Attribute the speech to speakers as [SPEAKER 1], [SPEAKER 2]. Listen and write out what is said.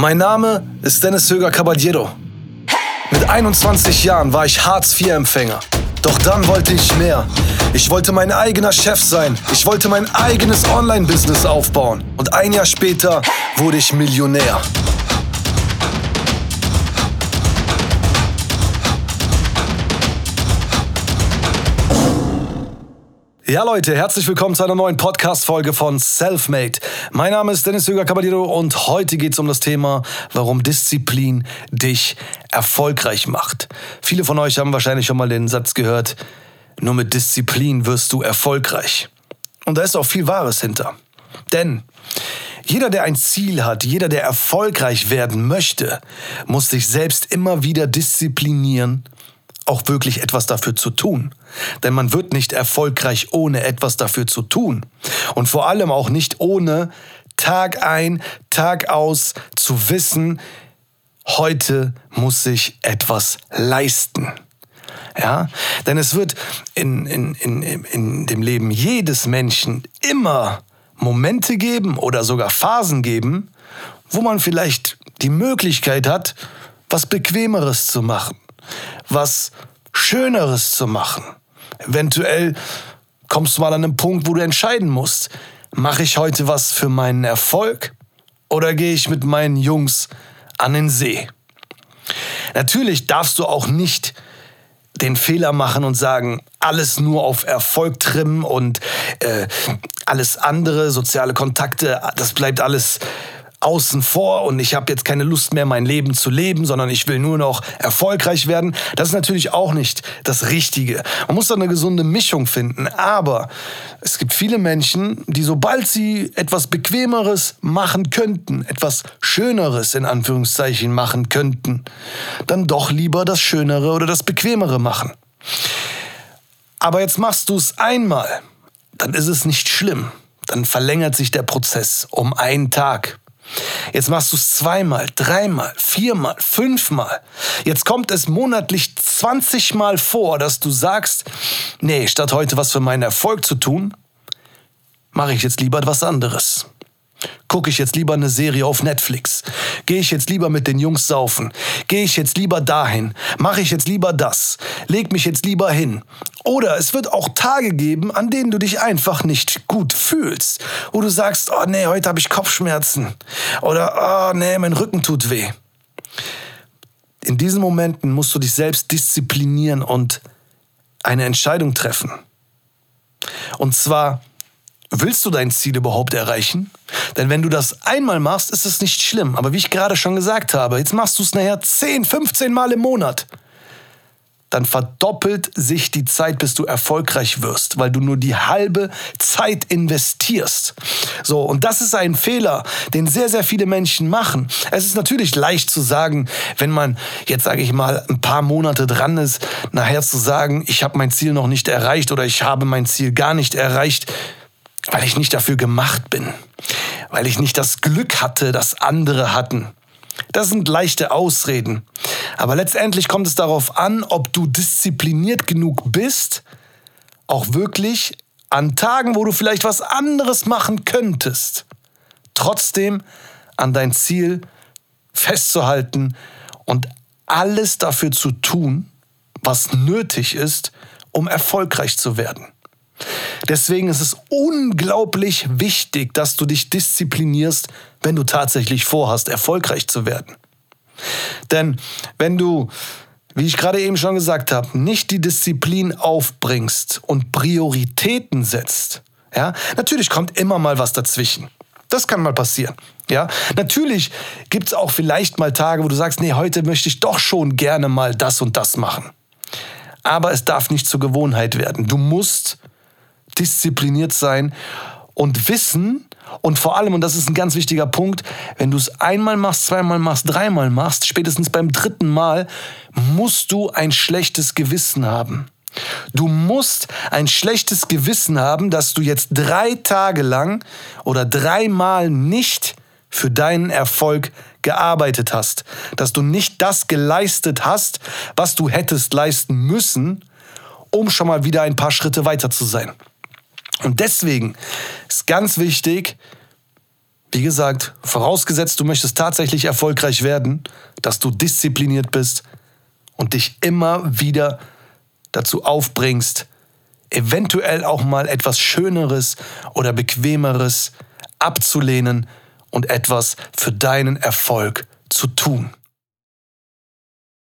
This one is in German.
[SPEAKER 1] Mein Name ist Dennis Höger Caballero. Mit 21 Jahren war ich Hartz-IV-Empfänger. Doch dann wollte ich mehr. Ich wollte mein eigener Chef sein. Ich wollte mein eigenes Online-Business aufbauen. Und ein Jahr später wurde ich Millionär. Ja, Leute, herzlich willkommen zu einer neuen Podcast-Folge von Selfmade. Mein Name ist Dennis Höger Caballero und heute geht es um das Thema, warum Disziplin dich erfolgreich macht. Viele von euch haben wahrscheinlich schon mal den Satz gehört, nur mit Disziplin wirst du erfolgreich. Und da ist auch viel Wahres hinter. Denn jeder, der ein Ziel hat, jeder, der erfolgreich werden möchte, muss sich selbst immer wieder disziplinieren auch wirklich etwas dafür zu tun. Denn man wird nicht erfolgreich, ohne etwas dafür zu tun. Und vor allem auch nicht ohne Tag ein, Tag aus zu wissen, heute muss ich etwas leisten. Ja, denn es wird in, in, in, in dem Leben jedes Menschen immer Momente geben oder sogar Phasen geben, wo man vielleicht die Möglichkeit hat, was Bequemeres zu machen was Schöneres zu machen. Eventuell kommst du mal an einen Punkt, wo du entscheiden musst, mache ich heute was für meinen Erfolg oder gehe ich mit meinen Jungs an den See? Natürlich darfst du auch nicht den Fehler machen und sagen, alles nur auf Erfolg trimmen und äh, alles andere, soziale Kontakte, das bleibt alles außen vor und ich habe jetzt keine Lust mehr, mein Leben zu leben, sondern ich will nur noch erfolgreich werden. Das ist natürlich auch nicht das Richtige. Man muss da eine gesunde Mischung finden. Aber es gibt viele Menschen, die sobald sie etwas Bequemeres machen könnten, etwas Schöneres in Anführungszeichen machen könnten, dann doch lieber das Schönere oder das Bequemere machen. Aber jetzt machst du es einmal, dann ist es nicht schlimm. Dann verlängert sich der Prozess um einen Tag. Jetzt machst du es zweimal, dreimal, viermal, fünfmal. Jetzt kommt es monatlich 20 Mal vor, dass du sagst, nee, statt heute was für meinen Erfolg zu tun, mache ich jetzt lieber etwas anderes. Gucke ich jetzt lieber eine Serie auf Netflix? Gehe ich jetzt lieber mit den Jungs saufen? Gehe ich jetzt lieber dahin? Mache ich jetzt lieber das? Leg mich jetzt lieber hin? Oder es wird auch Tage geben, an denen du dich einfach nicht gut fühlst. Wo du sagst, oh nee, heute habe ich Kopfschmerzen. Oder, oh nee, mein Rücken tut weh. In diesen Momenten musst du dich selbst disziplinieren und eine Entscheidung treffen. Und zwar Willst du dein Ziel überhaupt erreichen? Denn wenn du das einmal machst, ist es nicht schlimm. Aber wie ich gerade schon gesagt habe, jetzt machst du es nachher 10, 15 Mal im Monat. Dann verdoppelt sich die Zeit, bis du erfolgreich wirst, weil du nur die halbe Zeit investierst. So, und das ist ein Fehler, den sehr, sehr viele Menschen machen. Es ist natürlich leicht zu sagen, wenn man jetzt, sage ich mal, ein paar Monate dran ist, nachher zu sagen, ich habe mein Ziel noch nicht erreicht oder ich habe mein Ziel gar nicht erreicht weil ich nicht dafür gemacht bin, weil ich nicht das Glück hatte, das andere hatten. Das sind leichte Ausreden. Aber letztendlich kommt es darauf an, ob du diszipliniert genug bist, auch wirklich an Tagen, wo du vielleicht was anderes machen könntest, trotzdem an dein Ziel festzuhalten und alles dafür zu tun, was nötig ist, um erfolgreich zu werden. Deswegen ist es unglaublich wichtig, dass du dich disziplinierst, wenn du tatsächlich vorhast, erfolgreich zu werden. Denn wenn du, wie ich gerade eben schon gesagt habe, nicht die Disziplin aufbringst und Prioritäten setzt, ja, natürlich kommt immer mal was dazwischen. Das kann mal passieren. Ja, natürlich gibt es auch vielleicht mal Tage, wo du sagst, nee, heute möchte ich doch schon gerne mal das und das machen. Aber es darf nicht zur Gewohnheit werden. Du musst diszipliniert sein und wissen und vor allem, und das ist ein ganz wichtiger Punkt, wenn du es einmal machst, zweimal machst, dreimal machst, spätestens beim dritten Mal, musst du ein schlechtes Gewissen haben. Du musst ein schlechtes Gewissen haben, dass du jetzt drei Tage lang oder dreimal nicht für deinen Erfolg gearbeitet hast, dass du nicht das geleistet hast, was du hättest leisten müssen, um schon mal wieder ein paar Schritte weiter zu sein. Und deswegen ist ganz wichtig, Wie gesagt, vorausgesetzt, du möchtest tatsächlich erfolgreich werden, dass du diszipliniert bist und dich immer wieder dazu aufbringst, eventuell auch mal etwas Schöneres oder Bequemeres abzulehnen und etwas für deinen Erfolg zu tun.